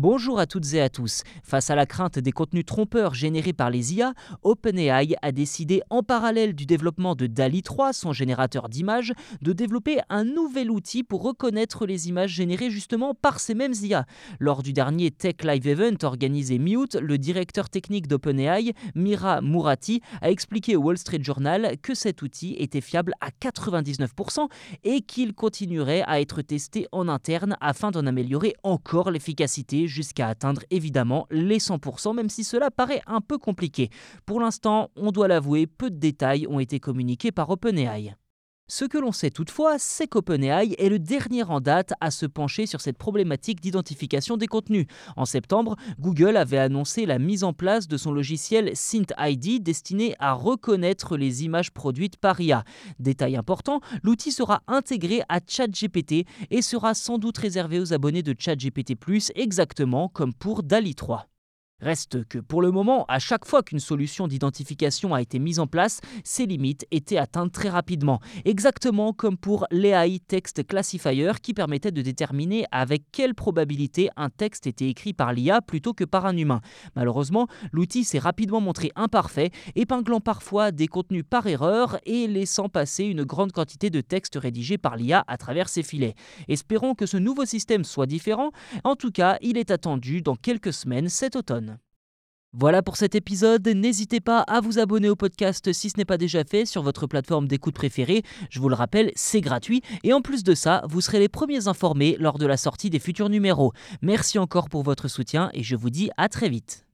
Bonjour à toutes et à tous. Face à la crainte des contenus trompeurs générés par les IA, OpenAI a décidé, en parallèle du développement de DALI 3, son générateur d'images, de développer un nouvel outil pour reconnaître les images générées justement par ces mêmes IA. Lors du dernier Tech Live Event organisé mi-août, le directeur technique d'OpenAI, Mira Murati, a expliqué au Wall Street Journal que cet outil était fiable à 99% et qu'il continuerait à être testé en interne afin d'en améliorer encore l'efficacité jusqu'à atteindre évidemment les 100%, même si cela paraît un peu compliqué. Pour l'instant, on doit l'avouer, peu de détails ont été communiqués par OpenAI. Ce que l'on sait toutefooi, c'est qu'OpenAI est le dernier en date à se pencher sur cette problématique d'identification des contenus. En septembre, Google avait annoncé la mise en place de son logiciel SynthID destiné à reconnaître les images produites par IA. Détail important, l'outil sera intégré à ChatGPT et sera sans doute réservé aux abonnés de ChatGPT+, exactement comme pour DALI 3. Reste que pour le moment, à chaque fois qu'une solution d'identification a été mise en place, ses limites étaient atteintes très rapidement, exactement comme pour l'AI Text Classifier qui permettait de déterminer avec quelle probabilité un texte était écrit par l'IA plutôt que par un humain. Malheureusement, l'outil s'est rapidement montré imparfait, épinglant parfois des contenus par erreur et laissant passer une grande quantité de textes rédigés par l'IA à travers ses filets. Espérons que ce nouveau système soit différent, en tout cas il est attendu dans quelques semaines cet automne. Voilà pour cet épisode, n'hésitez pas à vous abonner au podcast si ce n'est pas déjà fait sur votre plateforme d'écoute préférée, je vous le rappelle, c'est gratuit, et en plus de ça, vous serez les premiers informés lors de la sortie des futurs numéros. Merci encore pour votre soutien et je vous dis à très vite.